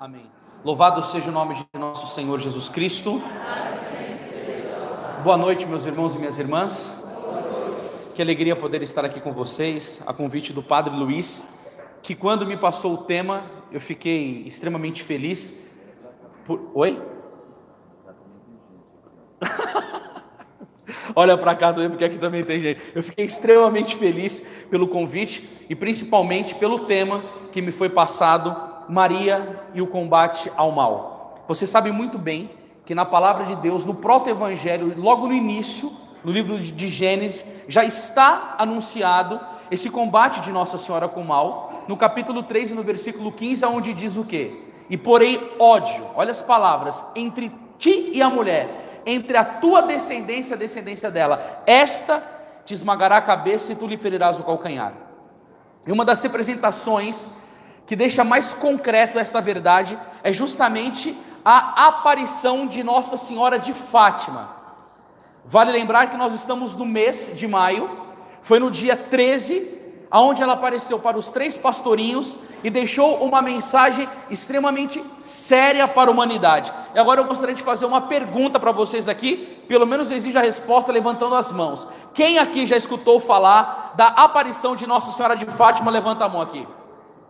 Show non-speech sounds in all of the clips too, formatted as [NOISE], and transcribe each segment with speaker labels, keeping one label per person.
Speaker 1: Amém. Louvado seja o nome de nosso Senhor Jesus Cristo. Boa noite, meus irmãos e minhas irmãs. Que alegria poder estar aqui com vocês, a convite do Padre Luiz, que quando me passou o tema, eu fiquei extremamente feliz. Por... Oi? [LAUGHS] Olha para cá também, porque aqui também tem gente. Eu fiquei extremamente feliz pelo convite e principalmente pelo tema que me foi passado, Maria e o combate ao mal. Você sabe muito bem que na palavra de Deus, no proto-evangelho, logo no início, no livro de Gênesis, já está anunciado esse combate de Nossa Senhora com o mal, no capítulo 3 e no versículo 15, onde diz o quê? E porém ódio, olha as palavras, entre ti e a mulher, entre a tua descendência e a descendência dela. Esta te esmagará a cabeça e tu lhe ferirás o calcanhar. E uma das representações que deixa mais concreto esta verdade é justamente a aparição de Nossa Senhora de Fátima. Vale lembrar que nós estamos no mês de maio, foi no dia 13 aonde ela apareceu para os três pastorinhos e deixou uma mensagem extremamente séria para a humanidade. E agora eu gostaria de fazer uma pergunta para vocês aqui, pelo menos exige a resposta levantando as mãos. Quem aqui já escutou falar da aparição de Nossa Senhora de Fátima? Levanta a mão aqui.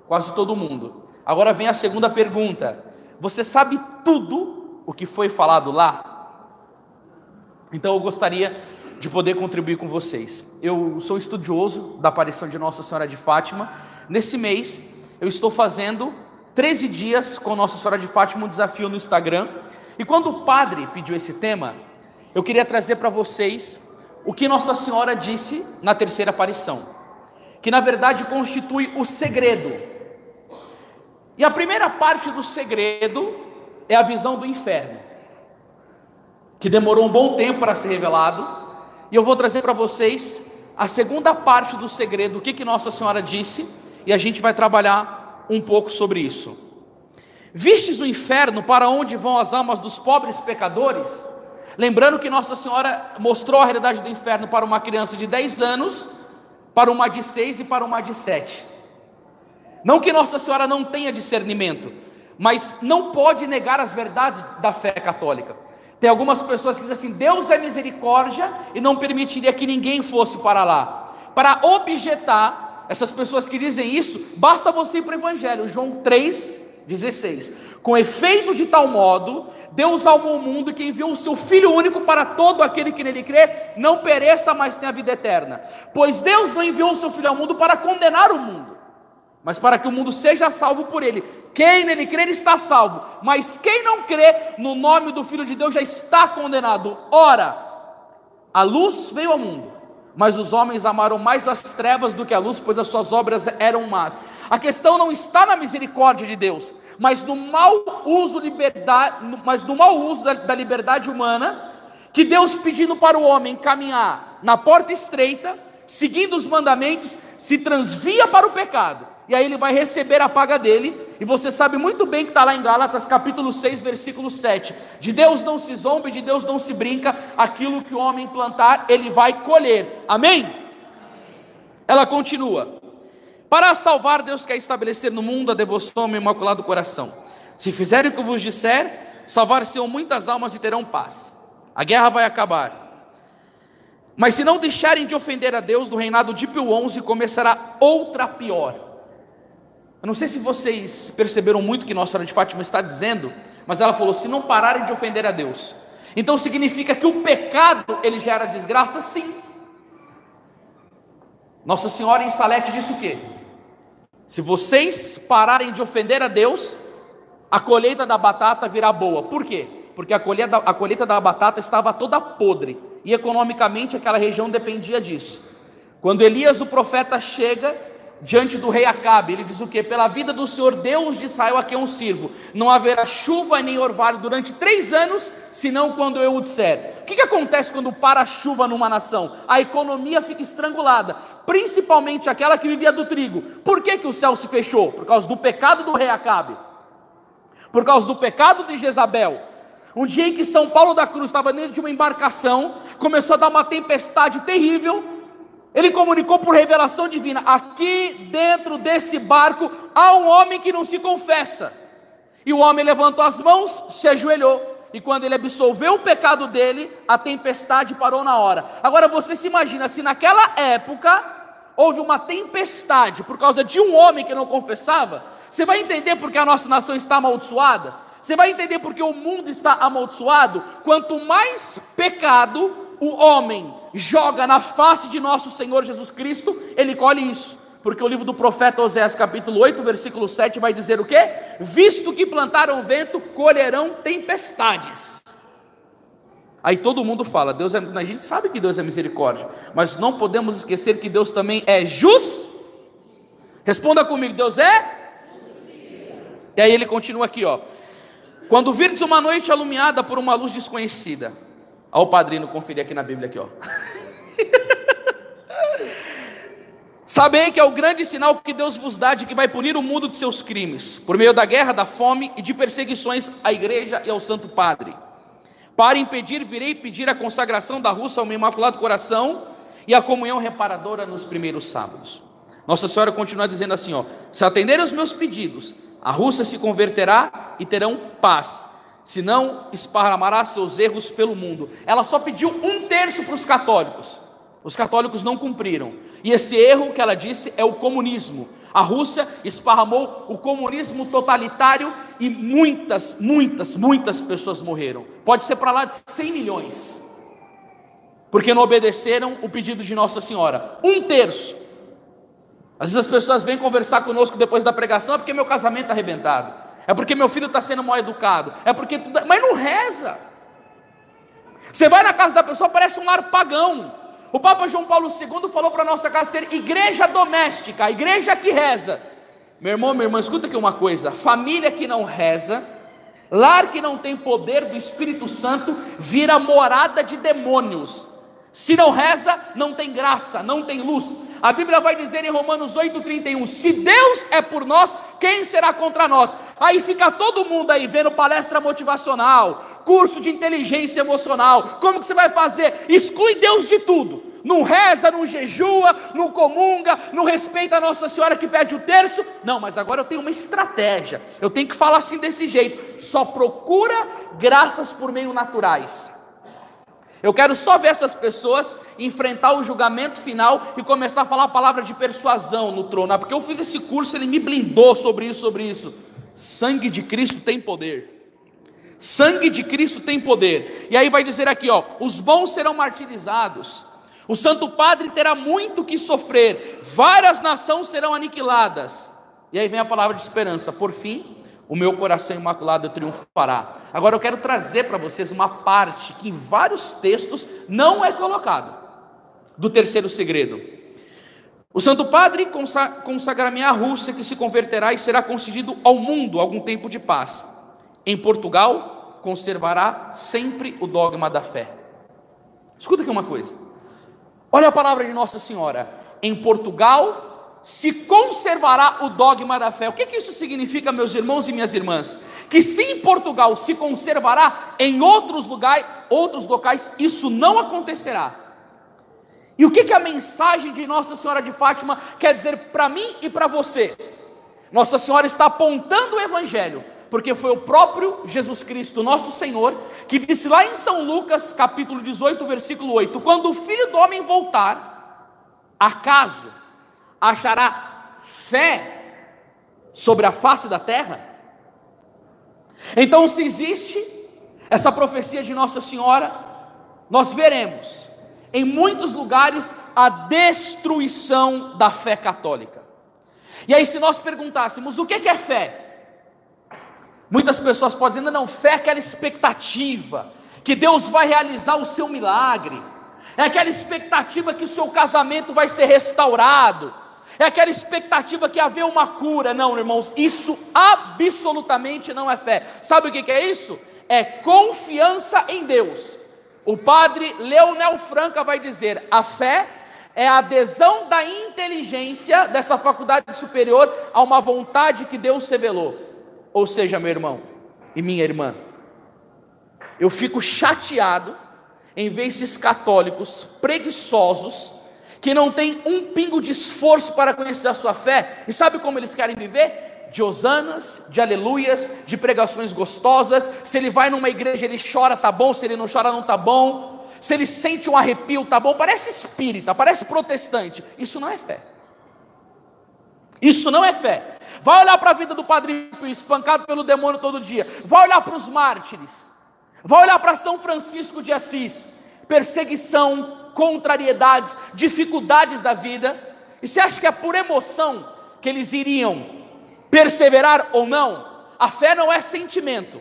Speaker 1: Quase todo mundo. Agora vem a segunda pergunta. Você sabe tudo o que foi falado lá? Então eu gostaria de poder contribuir com vocês. Eu sou estudioso da aparição de Nossa Senhora de Fátima. Nesse mês, eu estou fazendo 13 dias com Nossa Senhora de Fátima um desafio no Instagram. E quando o padre pediu esse tema, eu queria trazer para vocês o que Nossa Senhora disse na terceira aparição, que na verdade constitui o segredo. E a primeira parte do segredo é a visão do inferno, que demorou um bom tempo para ser revelado, e eu vou trazer para vocês a segunda parte do segredo, o que, que Nossa Senhora disse, e a gente vai trabalhar um pouco sobre isso. Vistes o inferno para onde vão as almas dos pobres pecadores? Lembrando que Nossa Senhora mostrou a realidade do inferno para uma criança de 10 anos, para uma de 6 e para uma de 7. Não que Nossa Senhora não tenha discernimento, mas não pode negar as verdades da fé católica. Tem algumas pessoas que dizem assim: Deus é misericórdia e não permitiria que ninguém fosse para lá. Para objetar essas pessoas que dizem isso, basta você ir para o Evangelho, João 3,16. Com efeito de tal modo, Deus amou o mundo que enviou o seu Filho único para todo aquele que nele crê, não pereça, mas tenha vida eterna. Pois Deus não enviou o seu Filho ao mundo para condenar o mundo, mas para que o mundo seja salvo por ele. Quem nele crer está salvo, mas quem não crê no nome do Filho de Deus já está condenado. Ora, a luz veio ao mundo, mas os homens amaram mais as trevas do que a luz, pois as suas obras eram más. A questão não está na misericórdia de Deus, mas no mau uso, liberdade, mas no mau uso da, da liberdade humana, que Deus pedindo para o homem caminhar na porta estreita, seguindo os mandamentos, se transvia para o pecado e aí ele vai receber a paga dele. E você sabe muito bem que está lá em Gálatas capítulo 6, versículo 7. De Deus não se zomba, de Deus não se brinca, aquilo que o homem plantar, ele vai colher. Amém? Ela continua. Para salvar, Deus quer estabelecer no mundo a devoção ao imaculado coração. Se fizerem o que vos disser, salvar-se-ão muitas almas e terão paz. A guerra vai acabar. Mas se não deixarem de ofender a Deus, do reinado de Pio XI começará outra pior eu não sei se vocês perceberam muito o que Nossa Senhora de Fátima está dizendo, mas ela falou: se não pararem de ofender a Deus, então significa que o pecado ele gera desgraça, sim. Nossa Senhora em Salete disse o quê? Se vocês pararem de ofender a Deus, a colheita da batata virá boa. Por quê? Porque a colheita, a colheita da batata estava toda podre e economicamente aquela região dependia disso. Quando Elias, o profeta, chega diante do rei Acabe, ele diz o que? Pela vida do Senhor Deus de Israel a quem eu sirvo, não haverá chuva nem orvalho durante três anos, senão quando eu o disser. O que, que acontece quando para a chuva numa nação? A economia fica estrangulada, principalmente aquela que vivia do trigo. Por que, que o céu se fechou? Por causa do pecado do rei Acabe, por causa do pecado de Jezabel. Um dia em que São Paulo da Cruz estava dentro de uma embarcação, começou a dar uma tempestade terrível, ele comunicou por revelação divina: aqui dentro desse barco há um homem que não se confessa. E o homem levantou as mãos, se ajoelhou. E quando ele absolveu o pecado dele, a tempestade parou na hora. Agora você se imagina se naquela época houve uma tempestade por causa de um homem que não confessava, você vai entender porque a nossa nação está amaldiçoada? Você vai entender porque o mundo está amaldiçoado? Quanto mais pecado o homem joga na face de nosso Senhor Jesus Cristo, ele colhe isso. Porque o livro do profeta Oséias, capítulo 8, versículo 7, vai dizer o quê? Visto que plantaram vento, colherão tempestades. Aí todo mundo fala, Deus é, a gente sabe que Deus é misericórdia, mas não podemos esquecer que Deus também é justo. Responda comigo, Deus é? E aí ele continua aqui, ó. Quando virdes uma noite alumiada por uma luz desconhecida. Olha o padrinho conferir aqui na Bíblia aqui, ó. [LAUGHS] Sabei que é o grande sinal que Deus vos dá de que vai punir o mundo de seus crimes, por meio da guerra, da fome e de perseguições à igreja e ao Santo Padre. Para impedir, virei pedir a consagração da Rússia ao meu imaculado coração e a comunhão reparadora nos primeiros sábados. Nossa Senhora continua dizendo assim: ó, se atenderem os meus pedidos, a Rússia se converterá e terão paz, senão esparramará seus erros pelo mundo. Ela só pediu um terço para os católicos. Os católicos não cumpriram. E esse erro que ela disse é o comunismo. A Rússia esparramou o comunismo totalitário e muitas, muitas, muitas pessoas morreram. Pode ser para lá de 100 milhões. Porque não obedeceram o pedido de Nossa Senhora. Um terço. Às vezes as pessoas vêm conversar conosco depois da pregação, é porque meu casamento está arrebentado. É porque meu filho está sendo mal educado. É porque. Mas não reza. Você vai na casa da pessoa, parece um lar pagão. O Papa João Paulo II falou para a nossa casa ser igreja doméstica, a igreja que reza. Meu irmão, minha irmã, escuta aqui uma coisa: família que não reza, lar que não tem poder do Espírito Santo, vira morada de demônios. Se não reza, não tem graça, não tem luz. A Bíblia vai dizer em Romanos 8,31: se Deus é por nós, quem será contra nós? Aí fica todo mundo aí vendo palestra motivacional, curso de inteligência emocional. Como que você vai fazer? Exclui Deus de tudo. Não reza, não jejua, não comunga, não respeita a Nossa Senhora que pede o terço. Não, mas agora eu tenho uma estratégia. Eu tenho que falar assim desse jeito. Só procura graças por meio naturais. Eu quero só ver essas pessoas enfrentar o julgamento final e começar a falar a palavra de persuasão no trono. Ah, porque eu fiz esse curso, ele me blindou sobre isso, sobre isso. Sangue de Cristo tem poder. Sangue de Cristo tem poder. E aí vai dizer aqui, ó, os bons serão martirizados. O Santo Padre terá muito que sofrer. Várias nações serão aniquiladas. E aí vem a palavra de esperança. Por fim, o meu coração imaculado triunfará. Agora eu quero trazer para vocês uma parte que em vários textos não é colocado. Do terceiro segredo. O Santo Padre consagra-me a Rússia que se converterá e será concedido ao mundo algum tempo de paz. Em Portugal, conservará sempre o dogma da fé. Escuta aqui uma coisa. Olha a palavra de Nossa Senhora. Em Portugal se conservará o dogma da fé. O que, que isso significa, meus irmãos e minhas irmãs? Que se em Portugal se conservará, em outros lugares, outros locais, isso não acontecerá. E o que, que a mensagem de Nossa Senhora de Fátima quer dizer para mim e para você? Nossa Senhora está apontando o Evangelho porque foi o próprio Jesus Cristo, nosso Senhor, que disse lá em São Lucas, capítulo 18, versículo 8: Quando o filho do homem voltar, acaso achará fé sobre a face da terra? Então, se existe essa profecia de Nossa Senhora, nós veremos em muitos lugares a destruição da fé católica. E aí, se nós perguntássemos o que é fé? Muitas pessoas podem dizer, não, fé é aquela expectativa, que Deus vai realizar o seu milagre, é aquela expectativa que o seu casamento vai ser restaurado, é aquela expectativa que haver uma cura. Não, irmãos, isso absolutamente não é fé. Sabe o que é isso? É confiança em Deus. O padre Leonel Franca vai dizer: a fé é a adesão da inteligência dessa faculdade superior a uma vontade que Deus revelou. Ou seja, meu irmão e minha irmã, eu fico chateado em ver esses católicos preguiçosos que não têm um pingo de esforço para conhecer a sua fé, e sabe como eles querem viver? de hosanas, de aleluias, de pregações gostosas. Se ele vai numa igreja, ele chora, tá bom. Se ele não chora, não tá bom. Se ele sente um arrepio, tá bom. Parece espírita, parece protestante. Isso não é fé. Isso não é fé. Vai olhar para a vida do Padre Pio, espancado pelo demônio todo dia. Vai olhar para os mártires. Vai olhar para São Francisco de Assis. Perseguição, contrariedades, dificuldades da vida. E você acha que é por emoção que eles iriam perseverar ou não? A fé não é sentimento.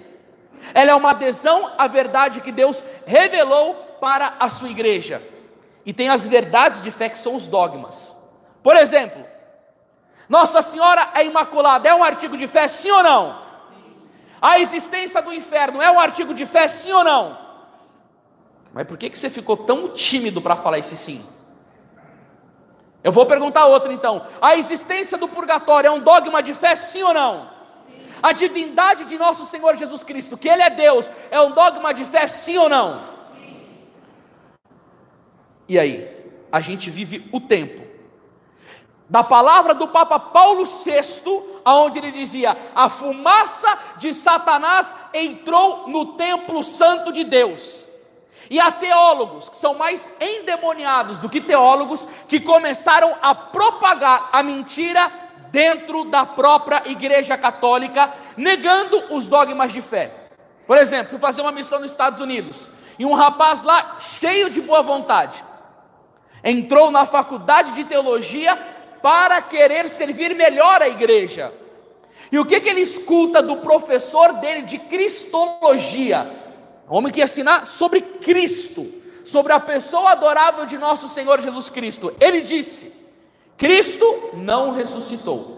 Speaker 1: Ela é uma adesão à verdade que Deus revelou para a sua igreja. E tem as verdades de fé que são os dogmas. Por exemplo, nossa Senhora é imaculada, é um artigo de fé, sim ou não? A existência do inferno é um artigo de fé, sim ou não? Mas por que, que você ficou tão tímido para falar esse sim? Eu vou perguntar outro então. A existência do purgatório é um dogma de fé, sim ou não? Sim. A divindade de nosso Senhor Jesus Cristo, que Ele é Deus, é um dogma de fé, sim ou não? Sim. E aí? A gente vive o tempo da palavra do Papa Paulo VI, aonde ele dizia: a fumaça de Satanás entrou no templo santo de Deus. E há teólogos que são mais endemoniados do que teólogos que começaram a propagar a mentira dentro da própria Igreja Católica, negando os dogmas de fé. Por exemplo, fui fazer uma missão nos Estados Unidos e um rapaz lá, cheio de boa vontade, entrou na faculdade de teologia para querer servir melhor a igreja. E o que, que ele escuta do professor dele de cristologia? Homem que ia ensinar sobre Cristo, sobre a pessoa adorável de nosso Senhor Jesus Cristo. Ele disse: Cristo não ressuscitou.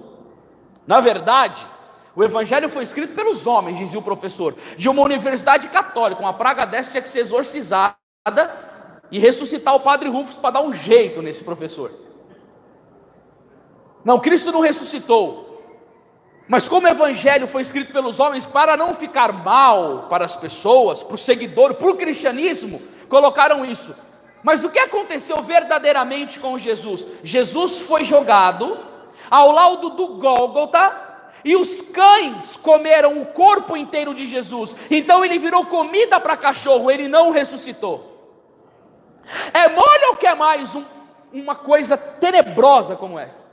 Speaker 1: Na verdade, o evangelho foi escrito pelos homens, dizia o professor, de uma universidade católica. Uma praga dessa tinha que ser exorcizada e ressuscitar o padre Rufus para dar um jeito nesse professor. Não, Cristo não ressuscitou. Mas como o evangelho foi escrito pelos homens para não ficar mal para as pessoas, para o seguidor, para o cristianismo, colocaram isso. Mas o que aconteceu verdadeiramente com Jesus? Jesus foi jogado ao lado do Gólgota e os cães comeram o corpo inteiro de Jesus. Então ele virou comida para cachorro, ele não ressuscitou. É mole ou quer mais um, uma coisa tenebrosa como essa?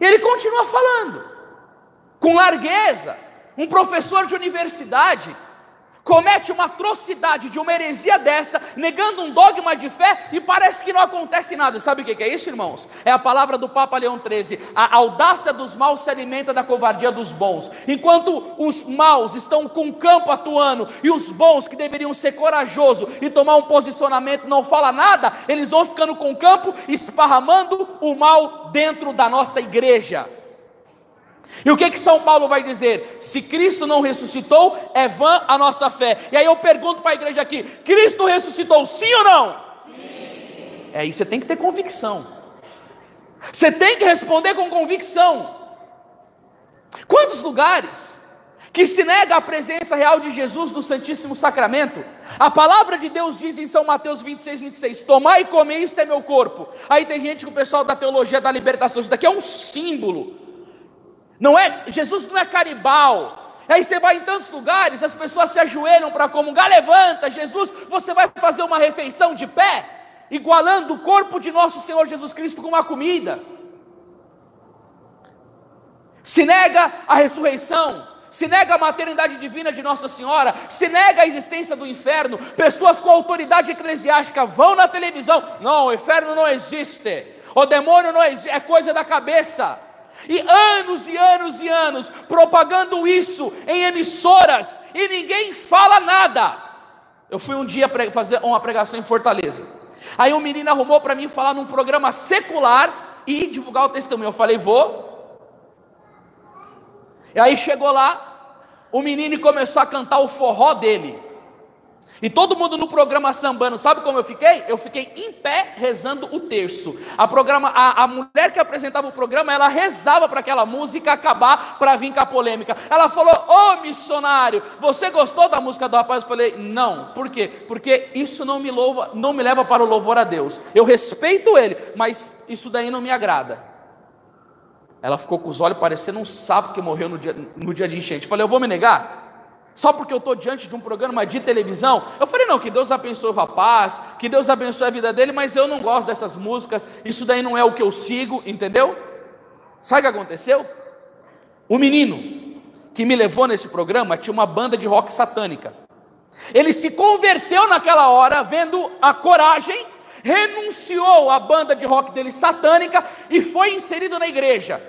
Speaker 1: E ele continua falando, com largueza. Um professor de universidade comete uma atrocidade de uma heresia dessa, negando um dogma de fé e parece que não acontece nada. Sabe o que é isso, irmãos? É a palavra do Papa Leão XIII: a audácia dos maus se alimenta da covardia dos bons. Enquanto os maus estão com o campo atuando e os bons, que deveriam ser corajosos e tomar um posicionamento, não fala nada, eles vão ficando com o campo, esparramando o mal dentro da nossa igreja. E o que que São Paulo vai dizer? Se Cristo não ressuscitou, é vã a nossa fé. E aí eu pergunto para a igreja aqui: Cristo ressuscitou, sim ou não? Sim. É aí você tem que ter convicção. Você tem que responder com convicção. Quantos lugares que se nega a presença real de Jesus no Santíssimo Sacramento? A palavra de Deus diz em São Mateus 26, 26: Tomai e comei, isto é meu corpo. Aí tem gente que o pessoal da teologia da libertação, isso daqui é um símbolo. Não é, Jesus não é caribal. Aí você vai em tantos lugares, as pessoas se ajoelham para comungar, levanta, Jesus, você vai fazer uma refeição de pé, igualando o corpo de nosso Senhor Jesus Cristo com uma comida. Se nega a ressurreição, se nega a maternidade divina de Nossa Senhora, se nega a existência do inferno, pessoas com autoridade eclesiástica vão na televisão, não, o inferno não existe, o demônio não existe, é coisa da cabeça. E anos e anos e anos propagando isso em emissoras e ninguém fala nada. Eu fui um dia fazer uma pregação em Fortaleza. Aí um menino arrumou para mim falar num programa secular e divulgar o testemunho. Eu falei, vou. E aí chegou lá, o menino começou a cantar o forró dele. E todo mundo no programa sambando, sabe como eu fiquei? Eu fiquei em pé rezando o terço. A, programa, a, a mulher que apresentava o programa, ela rezava para aquela música acabar para vir com a polêmica. Ela falou: Ô oh, missionário, você gostou da música do rapaz? Eu falei: Não, por quê? Porque isso não me louva, não me leva para o louvor a Deus. Eu respeito ele, mas isso daí não me agrada. Ela ficou com os olhos parecendo um sapo que morreu no dia, no dia de enchente. Eu falei, eu vou me negar? Só porque eu estou diante de um programa de televisão? Eu falei, não, que Deus abençoe o rapaz, que Deus abençoe a vida dele, mas eu não gosto dessas músicas, isso daí não é o que eu sigo, entendeu? Sabe o que aconteceu? O menino que me levou nesse programa tinha uma banda de rock satânica. Ele se converteu naquela hora, vendo a coragem, renunciou à banda de rock dele satânica e foi inserido na igreja.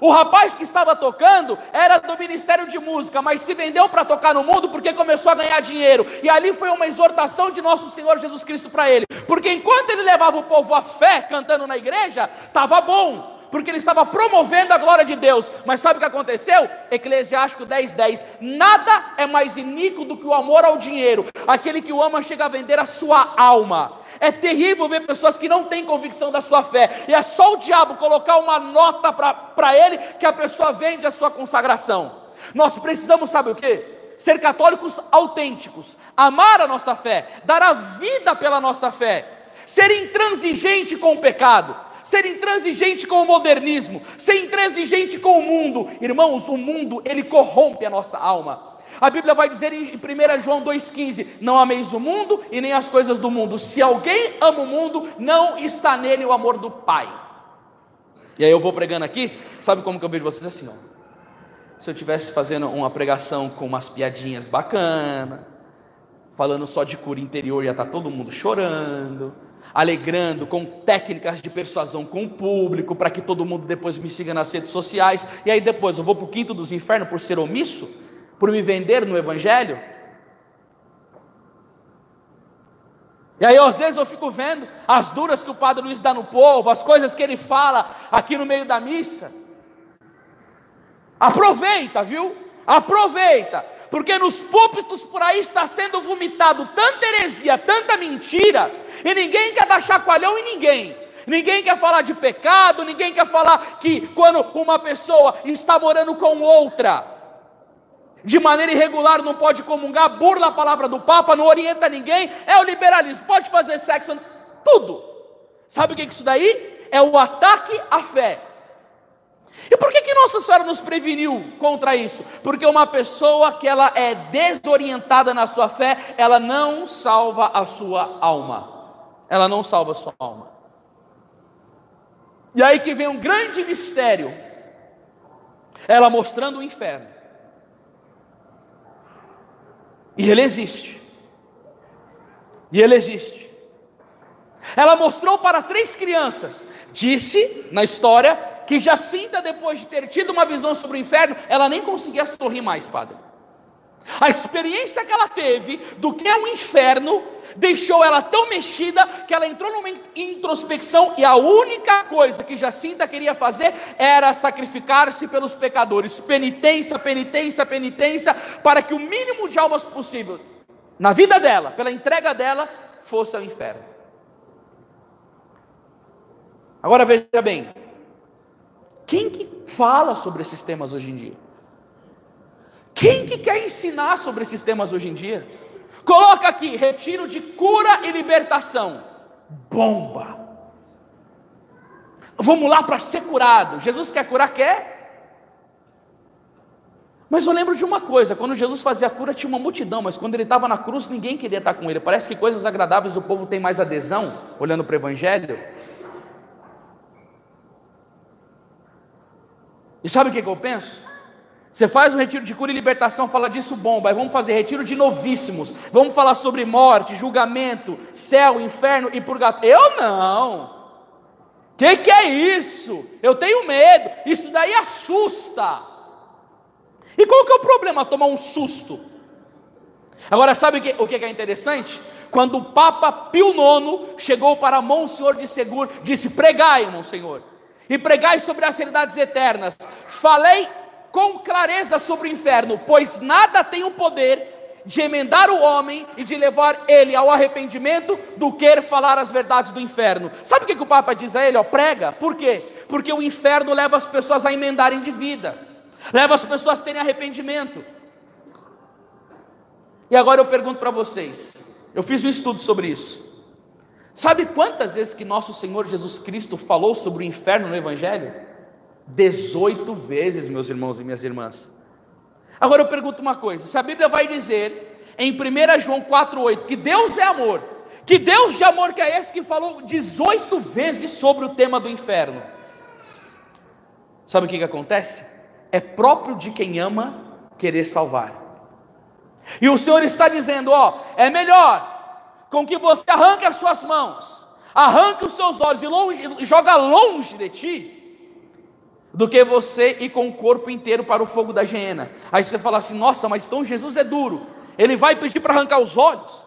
Speaker 1: O rapaz que estava tocando era do ministério de música, mas se vendeu para tocar no mundo porque começou a ganhar dinheiro. E ali foi uma exortação de nosso Senhor Jesus Cristo para ele. Porque enquanto ele levava o povo à fé cantando na igreja, estava bom porque ele estava promovendo a glória de Deus. Mas sabe o que aconteceu? Eclesiástico 10, 10. Nada é mais iníquo do que o amor ao dinheiro. Aquele que o ama chega a vender a sua alma. É terrível ver pessoas que não têm convicção da sua fé. E é só o diabo colocar uma nota para ele que a pessoa vende a sua consagração. Nós precisamos, sabe o que? Ser católicos autênticos, amar a nossa fé, dar a vida pela nossa fé, ser intransigente com o pecado ser intransigente com o modernismo, ser intransigente com o mundo. Irmãos, o mundo, ele corrompe a nossa alma. A Bíblia vai dizer em 1 João 2,15: Não ameis o mundo e nem as coisas do mundo. Se alguém ama o mundo, não está nele o amor do Pai. E aí eu vou pregando aqui, sabe como que eu vejo vocês assim, ó. Se eu estivesse fazendo uma pregação com umas piadinhas bacanas, falando só de cura interior, ia estar tá todo mundo chorando alegrando com técnicas de persuasão com o público, para que todo mundo depois me siga nas redes sociais, e aí depois eu vou para o quinto dos infernos por ser omisso, por me vender no Evangelho. E aí, às vezes, eu fico vendo as duras que o Padre Luiz dá no povo, as coisas que ele fala aqui no meio da missa. Aproveita, viu? Aproveita, porque nos púlpitos por aí está sendo vomitado tanta heresia, tanta mentira, e ninguém quer dar chacoalhão em ninguém. Ninguém quer falar de pecado, ninguém quer falar que quando uma pessoa está morando com outra, de maneira irregular, não pode comungar, burla a palavra do Papa, não orienta ninguém, é o liberalismo, pode fazer sexo, tudo. Sabe o que é isso daí? É o ataque à fé. E por que, que Nossa Senhora nos preveniu contra isso? Porque uma pessoa que ela é desorientada na sua fé, ela não salva a sua alma. Ela não salva a sua alma. E aí que vem um grande mistério. Ela mostrando o inferno. E ele existe. E ele existe. Ela mostrou para três crianças. Disse na história que Jacinta, depois de ter tido uma visão sobre o inferno, ela nem conseguia sorrir mais, padre. A experiência que ela teve do que é o um inferno deixou ela tão mexida que ela entrou numa introspecção e a única coisa que Jacinta queria fazer era sacrificar-se pelos pecadores, penitência, penitência, penitência, para que o mínimo de almas possível na vida dela, pela entrega dela, fosse ao inferno. Agora veja bem, quem que fala sobre esses temas hoje em dia? Quem que quer ensinar sobre esses temas hoje em dia? Coloca aqui, retiro de cura e libertação. Bomba. Vamos lá para ser curado. Jesus quer curar? Quer. Mas eu lembro de uma coisa: quando Jesus fazia a cura, tinha uma multidão, mas quando ele estava na cruz, ninguém queria estar com ele. Parece que coisas agradáveis o povo tem mais adesão, olhando para o Evangelho, E sabe o que, que eu penso? Você faz um retiro de cura e libertação, fala disso bomba. Aí vamos fazer retiro de novíssimos. Vamos falar sobre morte, julgamento, céu, inferno e purgatório. Eu não. Que que é isso? Eu tenho medo. Isso daí assusta. E qual que é o problema? Tomar um susto. Agora sabe o que, o que é interessante? Quando o Papa Pio IX chegou para Monsenhor de Segur, disse: Pregai, Monsenhor e pregai sobre as realidades eternas. Falei com clareza sobre o inferno, pois nada tem o poder de emendar o homem e de levar ele ao arrependimento do que falar as verdades do inferno. Sabe o que, que o Papa diz a ele? Ó, prega. Por quê? Porque o inferno leva as pessoas a emendarem de vida, leva as pessoas a terem arrependimento. E agora eu pergunto para vocês, eu fiz um estudo sobre isso. Sabe quantas vezes que nosso Senhor Jesus Cristo falou sobre o inferno no Evangelho? 18 vezes, meus irmãos e minhas irmãs. Agora eu pergunto uma coisa: se a Bíblia vai dizer em 1 João 4,8 que Deus é amor, que Deus de amor que é esse que falou 18 vezes sobre o tema do inferno, sabe o que, que acontece? É próprio de quem ama querer salvar. E o Senhor está dizendo: ó, é melhor com que você arranque as suas mãos, arranque os seus olhos e, longe, joga longe de ti, do que você ir com o corpo inteiro para o fogo da hiena. Aí você fala assim: nossa, mas então Jesus é duro, ele vai pedir para arrancar os olhos,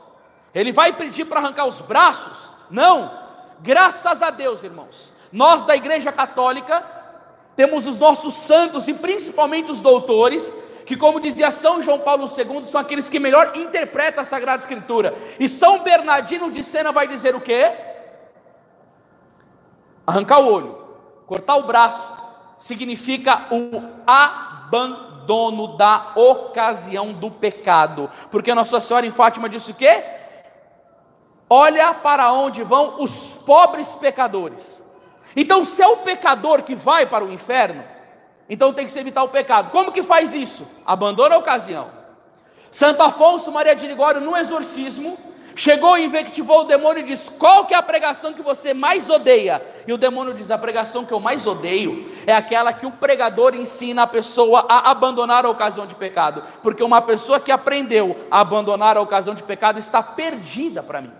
Speaker 1: ele vai pedir para arrancar os braços. Não, graças a Deus, irmãos, nós da Igreja Católica temos os nossos santos e principalmente os doutores, que, como dizia São João Paulo II, são aqueles que melhor interpretam a Sagrada Escritura. E São Bernardino de Sena vai dizer o quê? Arrancar o olho, cortar o braço, significa o abandono da ocasião do pecado. Porque Nossa Senhora em Fátima disse o quê? Olha para onde vão os pobres pecadores. Então, se é o pecador que vai para o inferno, então tem que se evitar o pecado. Como que faz isso? Abandona a ocasião. Santo Afonso Maria de Ligório, no exorcismo, chegou e invectivou o demônio e disse: Qual que é a pregação que você mais odeia? E o demônio diz: A pregação que eu mais odeio é aquela que o pregador ensina a pessoa a abandonar a ocasião de pecado, porque uma pessoa que aprendeu a abandonar a ocasião de pecado está perdida para mim.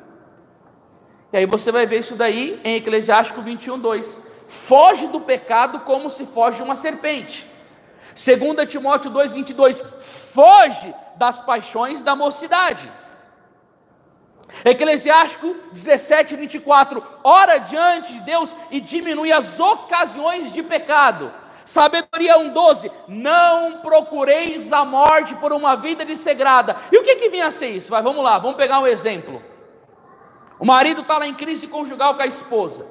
Speaker 1: E aí você vai ver isso daí em Eclesiástico 21, 2 foge do pecado como se foge uma serpente. 2 Timóteo 2,22, foge das paixões da mocidade. Eclesiástico 17, 24, ora diante de Deus e diminui as ocasiões de pecado. Sabedoria 1,12, não procureis a morte por uma vida dessegrada. E o que, que vinha a ser isso? Vai, vamos lá, vamos pegar um exemplo. O marido está lá em crise conjugal com a esposa.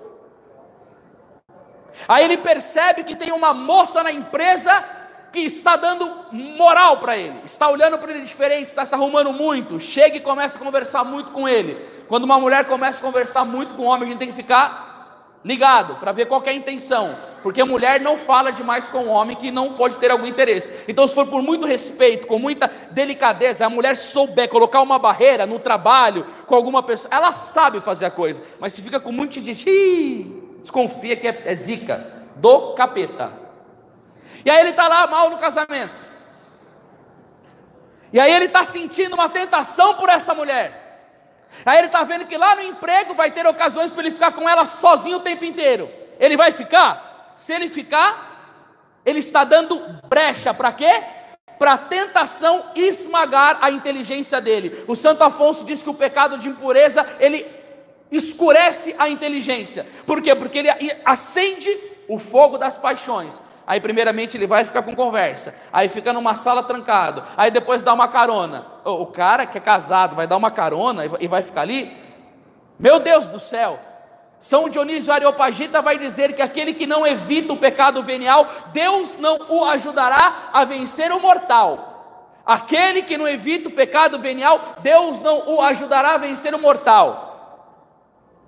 Speaker 1: Aí ele percebe que tem uma moça na empresa que está dando moral para ele, está olhando para ele diferente, está se arrumando muito, chega e começa a conversar muito com ele. Quando uma mulher começa a conversar muito com um homem, a gente tem que ficar ligado para ver qual é a intenção, porque a mulher não fala demais com o homem que não pode ter algum interesse. Então, se for por muito respeito, com muita delicadeza, a mulher souber colocar uma barreira no trabalho com alguma pessoa, ela sabe fazer a coisa, mas se fica com muito de desconfia que é, é zica, do capeta. E aí ele está lá mal no casamento. E aí ele está sentindo uma tentação por essa mulher. Aí ele está vendo que lá no emprego vai ter ocasiões para ele ficar com ela sozinho o tempo inteiro. Ele vai ficar? Se ele ficar, ele está dando brecha para quê? Para a tentação esmagar a inteligência dele. O Santo Afonso diz que o pecado de impureza ele escurece a inteligência. Por quê? Porque ele acende o fogo das paixões. Aí, primeiramente, ele vai ficar com conversa. Aí, fica numa sala trancado. Aí, depois, dá uma carona. O cara que é casado vai dar uma carona e vai ficar ali. Meu Deus do céu! São Dionísio Areopagita vai dizer que aquele que não evita o pecado venial, Deus não o ajudará a vencer o mortal. Aquele que não evita o pecado venial, Deus não o ajudará a vencer o mortal.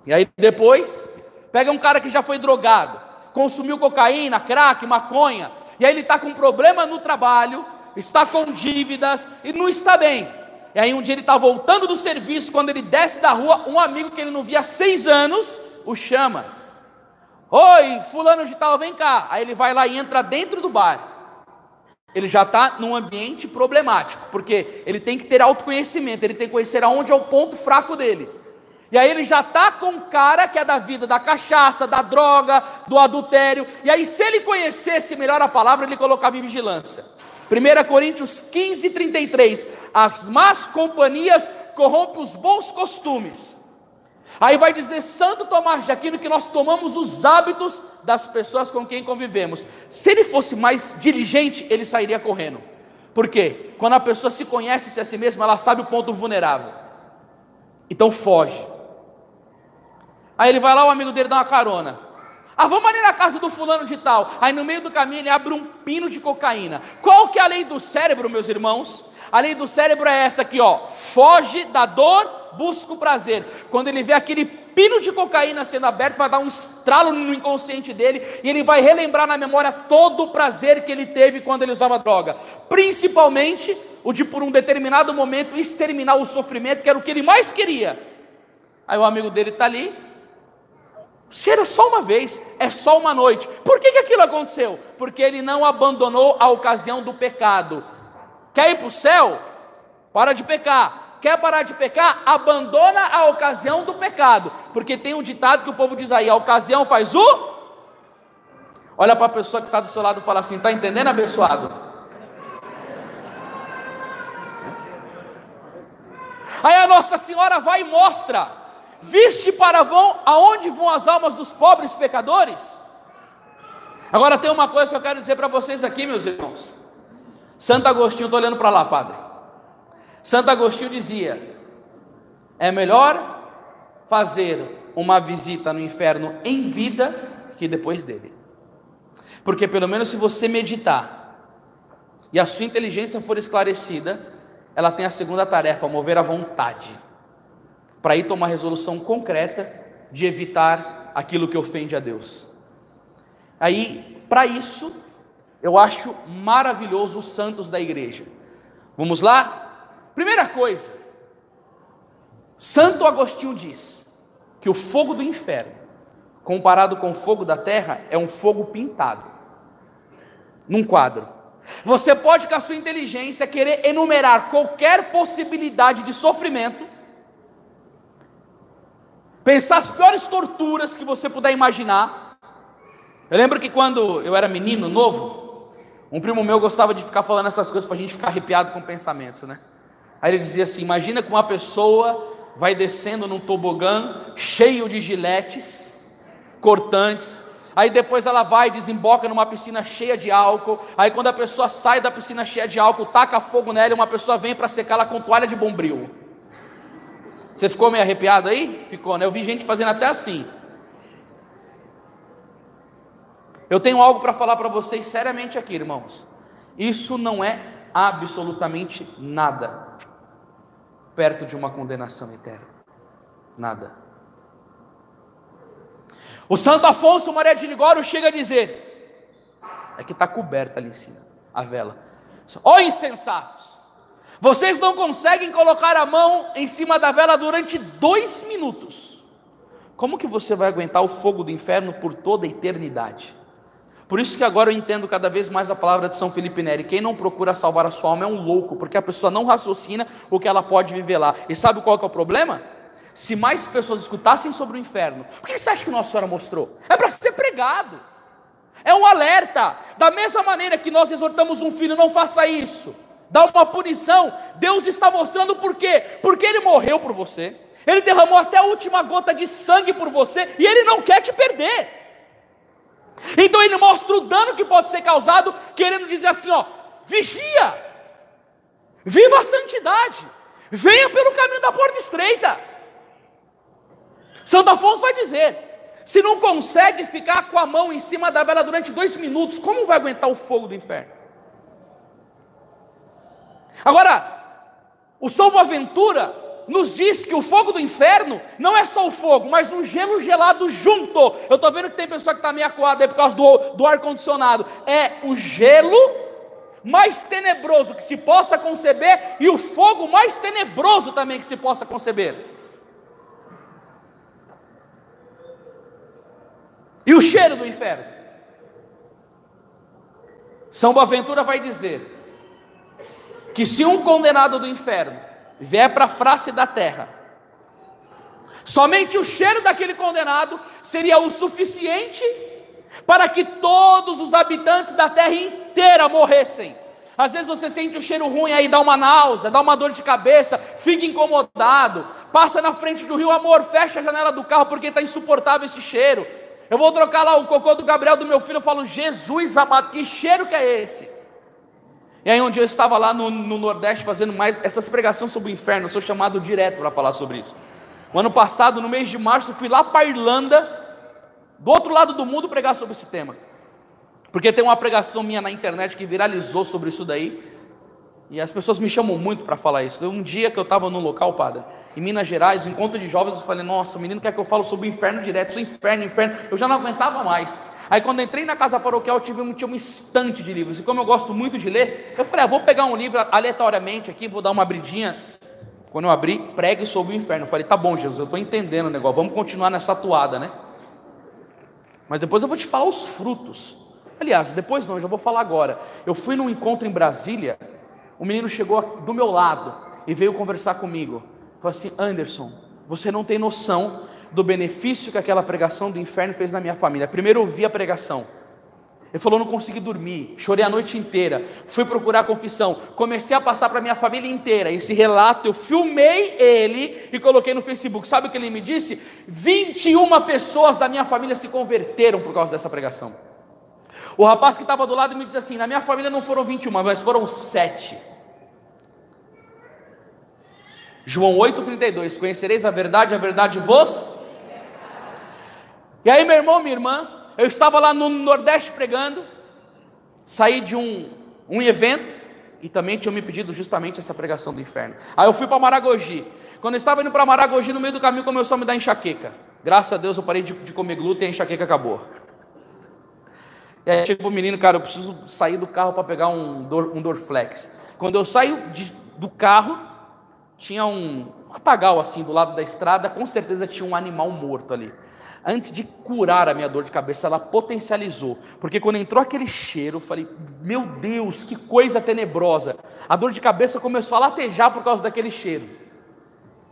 Speaker 1: E aí depois, pega um cara que já foi drogado, consumiu cocaína, crack, maconha, e aí ele está com problema no trabalho, está com dívidas e não está bem. E aí um dia ele está voltando do serviço, quando ele desce da rua, um amigo que ele não via há seis anos, o chama. Oi, fulano de tal, vem cá. Aí ele vai lá e entra dentro do bar. Ele já está num ambiente problemático, porque ele tem que ter autoconhecimento, ele tem que conhecer aonde é o ponto fraco dele. E aí ele já está com um cara que é da vida da cachaça, da droga, do adultério. E aí, se ele conhecesse melhor a palavra, ele colocava em vigilância. 1 Coríntios 15, 33. As más companhias corrompem os bons costumes. Aí vai dizer Santo Tomás de Aquino que nós tomamos os hábitos das pessoas com quem convivemos. Se ele fosse mais diligente, ele sairia correndo. Por quê? Quando a pessoa se conhece a si mesma, ela sabe o ponto vulnerável. Então foge. Aí ele vai lá, o amigo dele dá uma carona. Ah, vamos ali na casa do fulano de tal. Aí no meio do caminho ele abre um pino de cocaína. Qual que é a lei do cérebro, meus irmãos? A lei do cérebro é essa aqui, ó. Foge da dor, busca o prazer. Quando ele vê aquele pino de cocaína sendo aberto, vai dar um estralo no inconsciente dele e ele vai relembrar na memória todo o prazer que ele teve quando ele usava droga, principalmente o de por um determinado momento exterminar o sofrimento, que era o que ele mais queria. Aí o amigo dele está ali, se era só uma vez, é só uma noite. Por que, que aquilo aconteceu? Porque ele não abandonou a ocasião do pecado. Quer ir para o céu? Para de pecar. Quer parar de pecar? Abandona a ocasião do pecado. Porque tem um ditado que o povo diz aí: a ocasião faz o. Olha para a pessoa que está do seu lado e fala assim: está entendendo, abençoado? Aí a Nossa Senhora vai e mostra Viste para vão aonde vão as almas dos pobres pecadores? Agora tem uma coisa que eu quero dizer para vocês aqui, meus irmãos. Santo Agostinho, estou olhando para lá, padre. Santo Agostinho dizia: é melhor fazer uma visita no inferno em vida que depois dele. Porque pelo menos se você meditar e a sua inteligência for esclarecida, ela tem a segunda tarefa, mover a vontade para ir tomar resolução concreta de evitar aquilo que ofende a Deus. Aí, para isso, eu acho maravilhoso os santos da igreja. Vamos lá? Primeira coisa, Santo Agostinho diz que o fogo do inferno, comparado com o fogo da terra, é um fogo pintado num quadro. Você pode, com a sua inteligência, querer enumerar qualquer possibilidade de sofrimento pensar as piores torturas que você puder imaginar. Eu lembro que quando eu era menino, novo, um primo meu gostava de ficar falando essas coisas para a gente ficar arrepiado com pensamentos, né? Aí ele dizia assim: imagina que uma pessoa vai descendo num tobogã cheio de giletes, cortantes, aí depois ela vai e desemboca numa piscina cheia de álcool, aí quando a pessoa sai da piscina cheia de álcool, taca fogo nela e uma pessoa vem para secá-la com toalha de bombril. Você ficou meio arrepiado aí? Ficou, né? Eu vi gente fazendo até assim. Eu tenho algo para falar para vocês seriamente aqui, irmãos. Isso não é absolutamente nada perto de uma condenação eterna. Nada. O Santo Afonso Maria de Ligório chega a dizer: é que está coberta ali em cima, a vela. Ó insensatos! Vocês não conseguem colocar a mão em cima da vela durante dois minutos. Como que você vai aguentar o fogo do inferno por toda a eternidade? Por isso que agora eu entendo cada vez mais a palavra de São Felipe Neri. Quem não procura salvar a sua alma é um louco, porque a pessoa não raciocina o que ela pode viver lá. E sabe qual que é o problema? Se mais pessoas escutassem sobre o inferno, por que você acha que Nossa Senhora mostrou? É para ser pregado. É um alerta. Da mesma maneira que nós exortamos um filho, não faça isso dá uma punição, Deus está mostrando por quê? Porque Ele morreu por você, Ele derramou até a última gota de sangue por você e Ele não quer te perder. Então Ele mostra o dano que pode ser causado, querendo dizer assim: ó, vigia, viva a santidade, venha pelo caminho da porta estreita. Santo Afonso vai dizer: se não consegue ficar com a mão em cima da vela durante dois minutos, como vai aguentar o fogo do inferno? Agora, o São Aventura nos diz que o fogo do inferno não é só o fogo, mas um gelo gelado junto. Eu estou vendo que tem pessoa que está meio acuada aí por causa do, do ar-condicionado. É o gelo mais tenebroso que se possa conceber e o fogo mais tenebroso também que se possa conceber. E o cheiro do inferno. São Boaventura vai dizer que se um condenado do inferno vier para a face da terra, somente o cheiro daquele condenado seria o suficiente para que todos os habitantes da terra inteira morressem. Às vezes você sente o cheiro ruim aí, dá uma náusea, dá uma dor de cabeça, fica incomodado, passa na frente do rio, amor, fecha a janela do carro porque está insuportável esse cheiro. Eu vou trocar lá o cocô do Gabriel do meu filho, eu falo, Jesus amado, que cheiro que é esse? E aí, onde eu estava lá no, no, Nordeste fazendo mais essas pregações sobre o inferno, eu sou chamado direto para falar sobre isso. O ano passado, no mês de março, fui lá para a Irlanda, do outro lado do mundo, pregar sobre esse tema. Porque tem uma pregação minha na internet que viralizou sobre isso daí. E as pessoas me chamam muito para falar isso. Um dia que eu estava num local, padre, em Minas Gerais, um encontro de jovens, eu falei, nossa, o menino quer que eu fale sobre o inferno direto, sou inferno, inferno. Eu já não aguentava mais. Aí quando entrei na casa paroquial, eu tive um, tinha um estante de livros. E como eu gosto muito de ler, eu falei, ah, vou pegar um livro aleatoriamente aqui, vou dar uma abridinha. Quando eu abri, pregue sobre o inferno. Eu falei, tá bom, Jesus, eu estou entendendo o negócio, vamos continuar nessa toada, né? Mas depois eu vou te falar os frutos. Aliás, depois não, eu já vou falar agora. Eu fui num encontro em Brasília, o menino chegou do meu lado e veio conversar comigo. Falou assim: Anderson, você não tem noção do benefício que aquela pregação do inferno fez na minha família. Primeiro ouvi a pregação. Ele falou: não consegui dormir, chorei a noite inteira, fui procurar a confissão, comecei a passar para minha família inteira. Esse relato eu filmei ele e coloquei no Facebook. Sabe o que ele me disse? 21 pessoas da minha família se converteram por causa dessa pregação. O rapaz que estava do lado me disse assim: na minha família não foram 21, mas foram sete. João 8,32: Conhecereis a verdade, a verdade vos. E aí, meu irmão, minha irmã, eu estava lá no Nordeste pregando, saí de um, um evento e também tinham me pedido justamente essa pregação do inferno. Aí eu fui para Maragogi. Quando eu estava indo para Maragogi, no meio do caminho começou a me dar enxaqueca. Graças a Deus eu parei de, de comer glúten e a enxaqueca acabou. E aí chega o menino, cara, eu preciso sair do carro para pegar um, um Dorflex. Quando eu saio de, do carro, tinha um apagão assim do lado da estrada, com certeza tinha um animal morto ali. Antes de curar a minha dor de cabeça, ela potencializou, porque quando entrou aquele cheiro, eu falei: Meu Deus, que coisa tenebrosa! A dor de cabeça começou a latejar por causa daquele cheiro.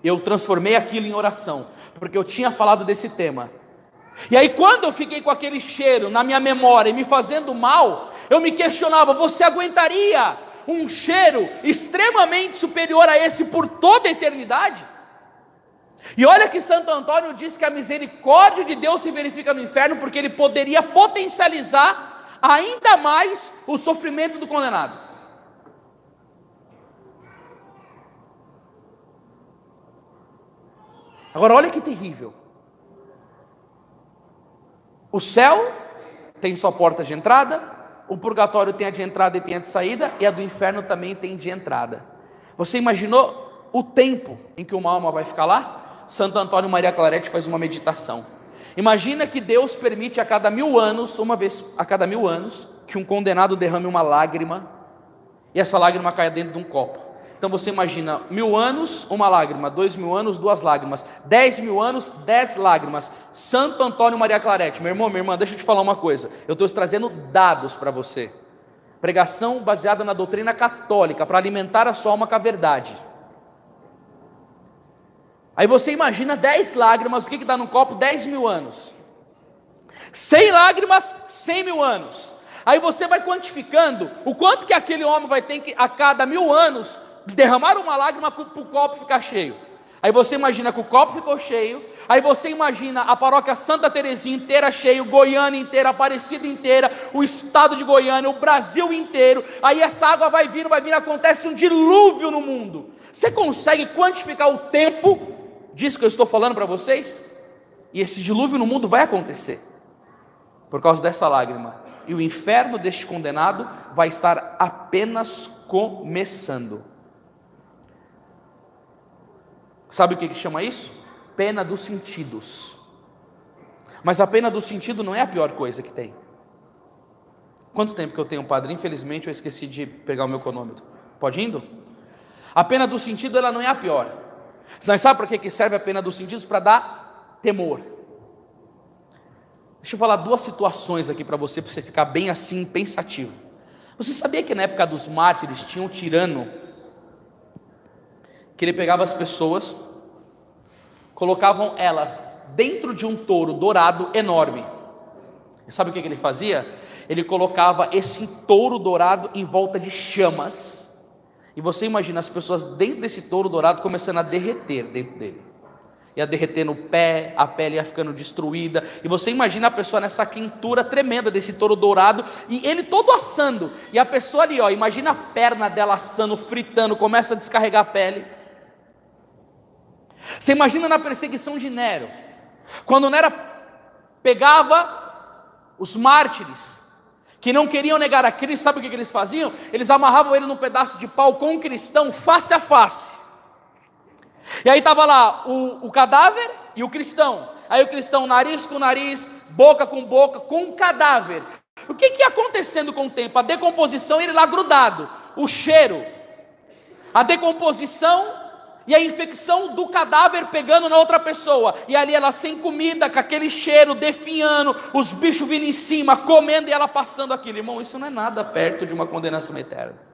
Speaker 1: Eu transformei aquilo em oração, porque eu tinha falado desse tema. E aí, quando eu fiquei com aquele cheiro na minha memória e me fazendo mal, eu me questionava: você aguentaria um cheiro extremamente superior a esse por toda a eternidade? E olha que Santo Antônio diz que a misericórdia de Deus se verifica no inferno porque ele poderia potencializar ainda mais o sofrimento do condenado. Agora, olha que terrível. O céu tem sua porta de entrada, o purgatório tem a de entrada e tem a de saída, e a do inferno também tem de entrada. Você imaginou o tempo em que uma alma vai ficar lá? Santo Antônio Maria Clarete faz uma meditação. Imagina que Deus permite a cada mil anos, uma vez a cada mil anos, que um condenado derrame uma lágrima e essa lágrima caia dentro de um copo. Então você imagina mil anos, uma lágrima, dois mil anos, duas lágrimas, dez mil anos, dez lágrimas. Santo Antônio Maria Clarete, meu irmão, minha irmã, deixa eu te falar uma coisa. Eu estou trazendo dados para você. Pregação baseada na doutrina católica, para alimentar a sua alma com a verdade. Aí você imagina dez lágrimas, o que está no copo? Dez mil anos. Cem lágrimas, cem mil anos. Aí você vai quantificando o quanto que aquele homem vai ter que, a cada mil anos, derramar uma lágrima para o copo ficar cheio. Aí você imagina que o copo ficou cheio, aí você imagina a paróquia Santa Terezinha inteira cheio, Goiânia inteira, Aparecida inteira, o estado de Goiânia, o Brasil inteiro. Aí essa água vai vir, vai vir, acontece um dilúvio no mundo. Você consegue quantificar o tempo disso que eu estou falando para vocês? E esse dilúvio no mundo vai acontecer por causa dessa lágrima. E o inferno deste condenado vai estar apenas começando. Sabe o que, chama isso? Pena dos sentidos. Mas a pena do sentido não é a pior coisa que tem. Quanto tempo que eu tenho, padre? Infelizmente eu esqueci de pegar o meu cronômetro. Pode indo? A pena do sentido ela não é a pior. Você sabe para que serve a pena dos sentidos? Para dar temor. Deixa eu falar duas situações aqui para você, para você ficar bem assim, pensativo. Você sabia que na época dos mártires tinha um tirano que ele pegava as pessoas, colocavam elas dentro de um touro dourado enorme. E sabe o que ele fazia? Ele colocava esse touro dourado em volta de chamas. E você imagina as pessoas dentro desse touro dourado começando a derreter dentro dele. Ia derreter no pé, a pele ia ficando destruída. E você imagina a pessoa nessa quintura tremenda desse touro dourado e ele todo assando. E a pessoa ali, ó, imagina a perna dela assando, fritando, começa a descarregar a pele. Você imagina na perseguição de Nero, quando Nero pegava os mártires, que não queriam negar a Cristo, sabe o que, eles faziam? Eles amarravam ele num pedaço de pau com um cristão face a face. E aí estava lá o, o cadáver e o cristão. Aí o cristão, nariz com nariz, boca com boca, com o cadáver. O que, que ia acontecendo com o tempo? A decomposição, ele lá grudado, o cheiro, a decomposição e a infecção do cadáver pegando na outra pessoa, e ali ela sem comida, com aquele cheiro, definhando, os bichos vindo em cima, comendo e ela passando aquilo. Irmão, isso não é nada perto de uma condenação eterna.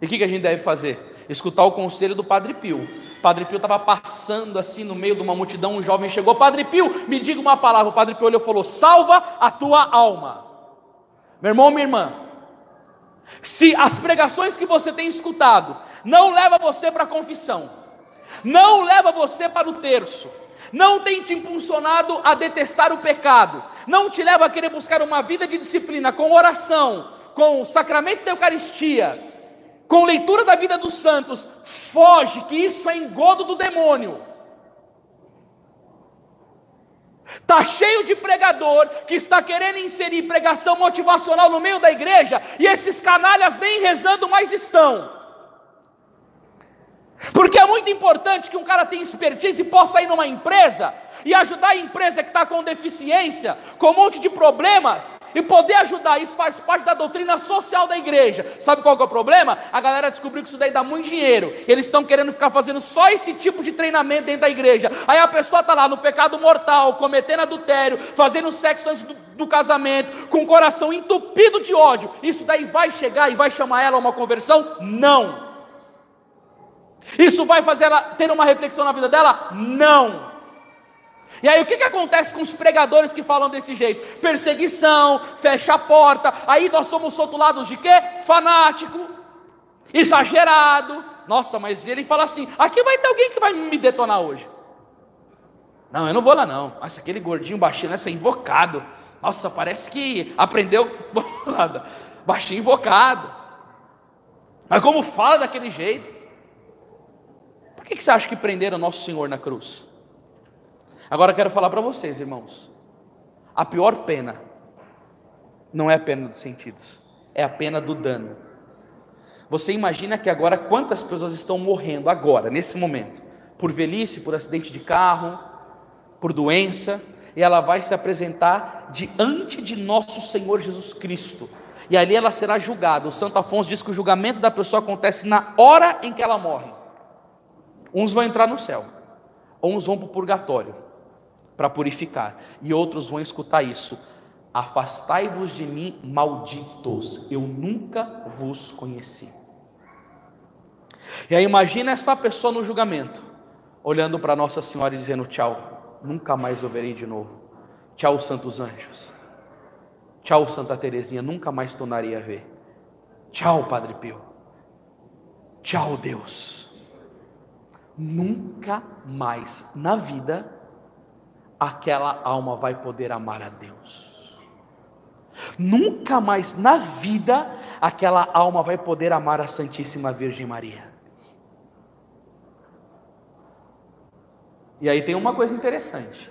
Speaker 1: E o que, que a gente deve fazer? Escutar o conselho do Padre Pio. Padre Pio estava passando assim no meio de uma multidão, um jovem chegou, Padre Pio, me diga uma palavra. O Padre Pio olhou e falou: salva a tua alma. Meu irmão, minha irmã, se as pregações que você tem escutado não leva você para a confissão, não leva você para o terço, não tem te impulsionado a detestar o pecado, não te leva a querer buscar uma vida de disciplina com oração, com o sacramento da Eucaristia, com leitura da vida dos santos, foge, que isso é engodo do demônio. Está cheio de pregador que está querendo inserir pregação motivacional no meio da igreja, e esses canalhas nem rezando mais estão. Porque é muito importante que um cara tenha expertise e possa ir numa empresa e ajudar a empresa que está com deficiência, com um monte de problemas, e poder ajudar. Isso faz parte da doutrina social da igreja. Sabe qual é o problema? A galera descobriu que isso daí dá muito dinheiro. Eles estão querendo ficar fazendo só esse tipo de treinamento dentro da igreja. Aí a pessoa está lá no pecado mortal, cometendo adultério, fazendo sexo antes do, do casamento, com o coração entupido de ódio. Isso daí vai chegar e vai chamar ela a uma conversão? Não. Isso vai fazer ela ter uma reflexão na vida dela? Não. E aí o que, que acontece com os pregadores que falam desse jeito? Perseguição, fecha a porta, aí nós somos rotulados de quê? Fanático, exagerado. Nossa, mas ele fala assim: aqui vai ter alguém que vai me detonar hoje. Não, eu não vou lá não. Nossa, aquele gordinho baixinho, essa é invocado. Nossa, parece que aprendeu [LAUGHS] baixinho invocado. Mas como fala daquele jeito? Por que, que você acha que prenderam nosso Senhor na cruz? Agora eu quero falar para vocês, irmãos. A pior pena não é a pena dos sentidos, é a pena do dano. Você imagina que agora quantas pessoas estão morrendo agora, nesse momento, por velhice, por acidente de carro, por doença, e ela vai se apresentar diante de nosso Senhor Jesus Cristo. E ali ela será julgada. O Santo Afonso diz que o julgamento da pessoa acontece na hora em que ela morre. Uns vão entrar no céu, uns vão para o purgatório para purificar. E outros vão escutar isso: Afastai-vos de mim, malditos, eu nunca vos conheci. E aí imagina essa pessoa no julgamento, olhando para Nossa Senhora e dizendo: Tchau, nunca mais o verei de novo. Tchau, santos anjos. Tchau, Santa Teresinha, nunca mais tornaria a ver. Tchau, Padre Pio. Tchau, Deus. Nunca mais na vida aquela alma vai poder amar a Deus. Nunca mais na vida aquela alma vai poder amar a Santíssima Virgem Maria. E aí tem uma coisa interessante.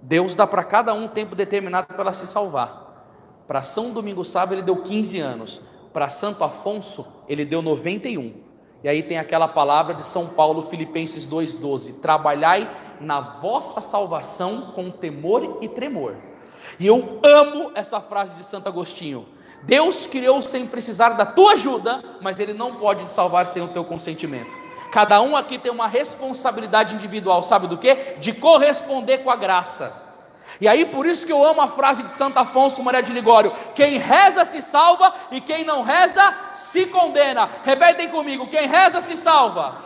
Speaker 1: Deus dá para cada um um tempo determinado para se salvar. Para São Domingo Sábado ele deu 15 anos. Para Santo Afonso ele deu 91. E aí tem aquela palavra de São Paulo, Filipenses 2,12: Trabalhai na vossa salvação com temor e tremor. E eu amo essa frase de Santo Agostinho. Deus criou sem precisar da tua ajuda, mas Ele não pode te salvar sem o teu consentimento. Cada um aqui tem uma responsabilidade individual, sabe do que? De corresponder com a graça. E aí por isso que eu amo a frase de Santo Afonso Maria de Ligório: quem reza se salva e quem não reza se condena. Repetem comigo: quem reza se salva,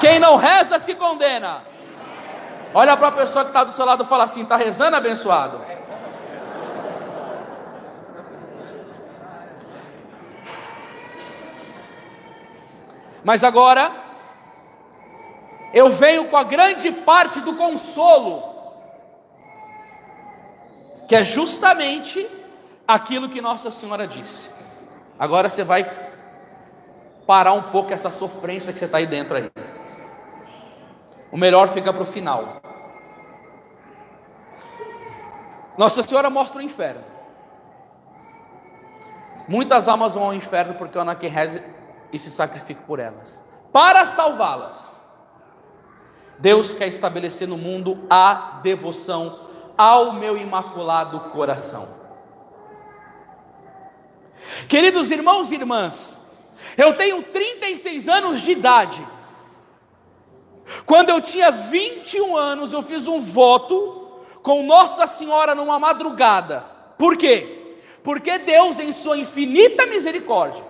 Speaker 1: quem não reza se condena. Olha para a pessoa que está do seu lado e fala assim: está rezando abençoado? Mas agora, eu venho com a grande parte do consolo que é justamente aquilo que Nossa Senhora disse. Agora você vai parar um pouco essa sofrência que você está aí dentro aí. O melhor fica para o final. Nossa Senhora mostra o inferno. Muitas almas vão ao inferno porque o Anakin reza e se sacrifica por elas. Para salvá-las, Deus quer estabelecer no mundo a devoção ao meu imaculado coração. Queridos irmãos e irmãs, eu tenho 36 anos de idade. Quando eu tinha 21 anos, eu fiz um voto com Nossa Senhora numa madrugada. Por quê? Porque Deus, em Sua infinita misericórdia,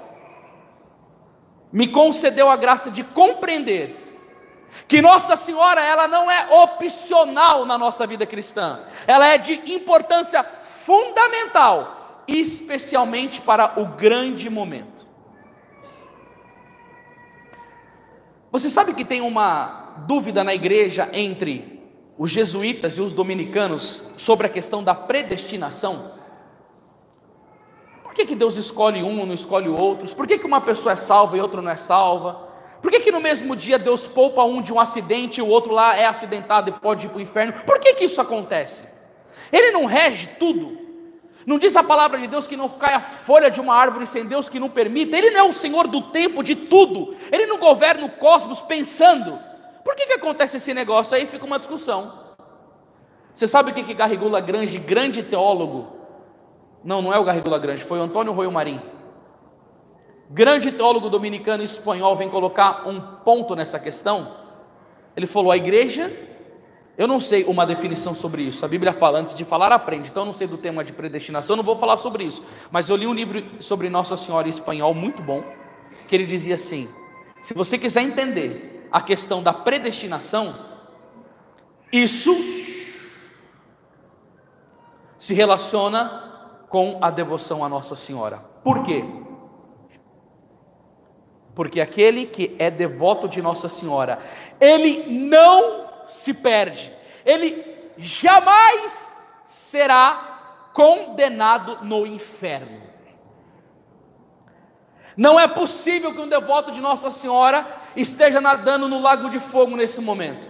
Speaker 1: me concedeu a graça de compreender que Nossa Senhora ela não é opcional na nossa vida cristã, ela é de importância fundamental, especialmente para o grande momento. Você sabe que tem uma dúvida na igreja entre os jesuítas e os dominicanos sobre a questão da predestinação? Por que, que Deus escolhe um ou não escolhe outros? Por que, que uma pessoa é salva e outra não é salva? Por que, que no mesmo dia Deus poupa um de um acidente e o outro lá é acidentado e pode ir para o inferno? Por que, que isso acontece? Ele não rege tudo. Não diz a palavra de Deus que não cai a folha de uma árvore sem Deus que não permita. Ele não é o Senhor do tempo de tudo. Ele não governa o cosmos pensando. Por que, que acontece esse negócio? Aí fica uma discussão. Você sabe o que, que Garrigula Grange, grande teólogo, não, não é o Garrigula Grange, foi o Antônio Royo Marim, grande teólogo dominicano espanhol, vem colocar um ponto nessa questão. Ele falou: a igreja eu não sei uma definição sobre isso. A Bíblia fala, antes de falar, aprende. Então eu não sei do tema de predestinação, não vou falar sobre isso. Mas eu li um livro sobre Nossa Senhora em espanhol muito bom, que ele dizia assim: se você quiser entender a questão da predestinação, isso se relaciona com a devoção a Nossa Senhora. Por quê? Porque aquele que é devoto de Nossa Senhora, ele não se perde, ele jamais será condenado no inferno. Não é possível que um devoto de Nossa Senhora esteja nadando no lago de fogo nesse momento.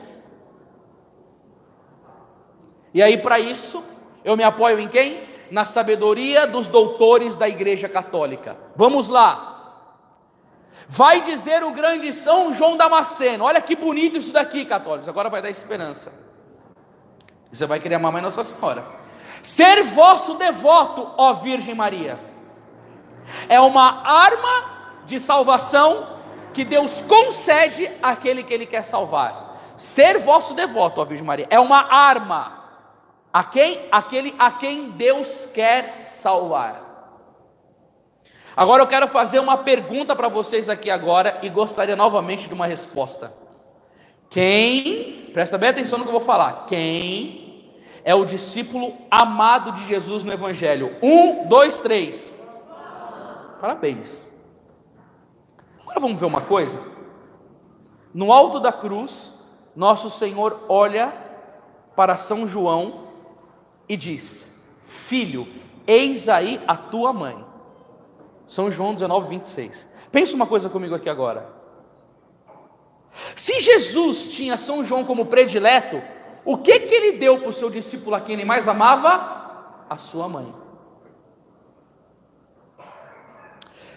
Speaker 1: E aí, para isso, eu me apoio em quem? Na sabedoria dos doutores da Igreja Católica. Vamos lá. Vai dizer o grande São João Damasceno. Olha que bonito isso daqui, católicos. Agora vai dar esperança. Você vai querer amar mais Nossa Senhora. Ser vosso devoto, ó Virgem Maria, é uma arma de salvação que Deus concede àquele que Ele quer salvar. Ser vosso devoto, ó Virgem Maria, é uma arma. A quem? Aquele a quem Deus quer salvar. Agora eu quero fazer uma pergunta para vocês aqui agora e gostaria novamente de uma resposta. Quem, presta bem atenção no que eu vou falar, quem é o discípulo amado de Jesus no Evangelho? Um, dois, três. Parabéns. Agora vamos ver uma coisa. No alto da cruz, nosso Senhor olha para São João e diz: Filho, eis aí a tua mãe. São João 19, 26. Pensa uma coisa comigo aqui agora. Se Jesus tinha São João como predileto, o que que ele deu para o seu discípulo a quem ele mais amava? A sua mãe.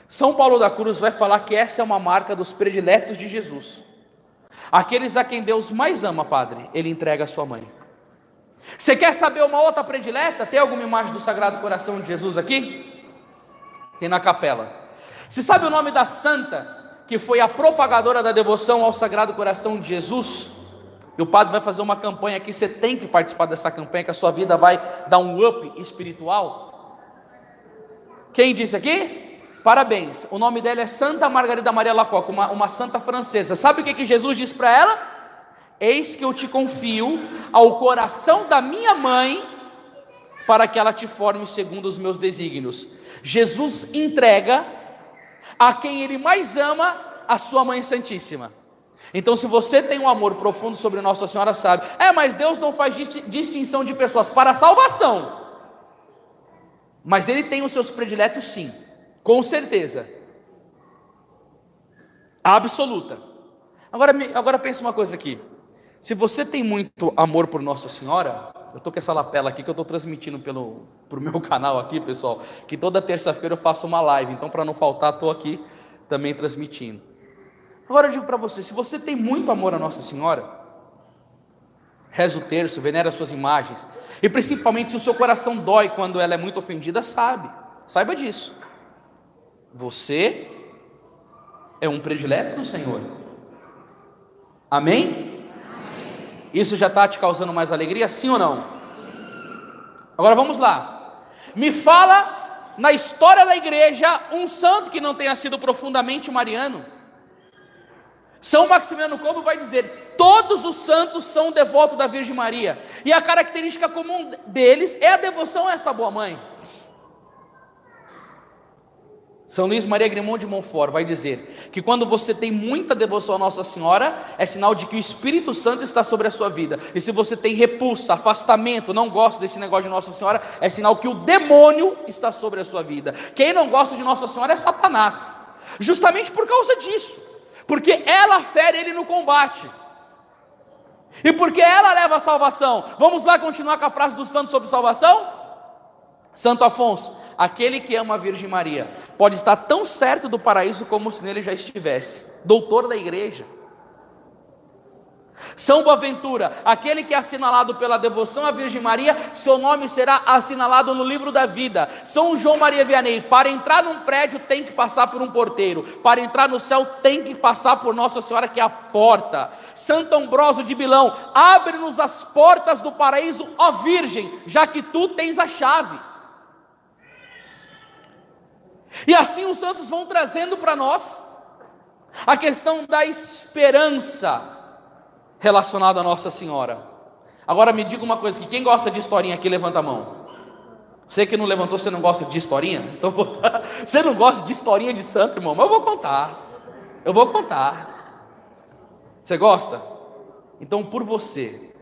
Speaker 1: São Paulo da Cruz vai falar que essa é uma marca dos prediletos de Jesus. Aqueles a quem Deus mais ama, Padre, ele entrega a sua mãe. Você quer saber uma outra predileta? Tem alguma imagem do Sagrado Coração de Jesus aqui? Tem na capela. Você sabe o nome da santa que foi a propagadora da devoção ao Sagrado Coração de Jesus? E o padre vai fazer uma campanha aqui, você tem que participar dessa campanha, que a sua vida vai dar um up espiritual. Quem disse aqui? Parabéns. O nome dela é Santa Margarida Maria Lacoque, uma, uma santa francesa. Sabe o que, que Jesus diz para ela? Eis que eu te confio ao coração da minha mãe, para que ela te forme segundo os meus desígnios. Jesus entrega a quem ele mais ama a sua mãe santíssima. Então, se você tem um amor profundo sobre Nossa Senhora, sabe, é, mas Deus não faz distinção de pessoas para a salvação. Mas Ele tem os seus prediletos, sim, com certeza, absoluta. Agora, agora pense uma coisa aqui: se você tem muito amor por Nossa Senhora, Eu estou com essa lapela aqui que eu estou transmitindo pelo pro meu [LAUGHS] canal aqui, pessoal. Que toda terça-feira eu faço uma live. Então, para não faltar, estou aqui também transmitindo. Agora eu digo para você: se você tem muito amor a Nossa Senhora, reza o terço, venera as suas imagens, e principalmente se o seu coração dói quando ela é muito ofendida, sabe, saiba disso. Você é um predileto do Senhor. Amém? Isso já está te causando mais alegria, sim ou não? Agora vamos lá. Me fala na história da igreja um santo que não tenha sido profundamente mariano. São Maximiano Como vai dizer: todos os santos são devotos da Virgem Maria, e a característica comum deles é a devoção a essa boa mãe. São Luís Maria Grimond de Montfort vai dizer que quando você tem muita devoção a Nossa Senhora, é sinal de que o Espírito Santo está sobre a sua vida. E se você tem repulsa, afastamento, não gosta desse negócio de Nossa Senhora, é sinal que o demônio está sobre a sua vida. Quem não gosta de Nossa Senhora é Satanás. Justamente por causa disso. Porque ela fere ele no combate. E porque ela leva a salvação. Vamos lá continuar com a frase dos santos sobre salvação? Santo Afonso, aquele que ama a Virgem Maria pode estar tão certo do paraíso como se nele já estivesse. Doutor da igreja. São Boaventura, aquele que é assinalado pela devoção à Virgem Maria, seu nome será assinalado no livro da vida. São João Maria Vianney, para entrar num prédio tem que passar por um porteiro, para entrar no céu tem que passar por Nossa Senhora, que é a porta. Santo Ambrósio de Bilão, abre-nos as portas do paraíso, ó Virgem, já que tu tens a chave. E assim os santos vão trazendo para nós a questão da esperança relacionada a Nossa Senhora. Agora me diga uma coisa: que quem gosta de historinha aqui, levanta a mão. Você que não levantou, você não gosta de historinha? [LAUGHS] Então, você não gosta de historinha de santo, irmão? Mas eu vou contar. Eu vou contar. Você gosta? Então, por você,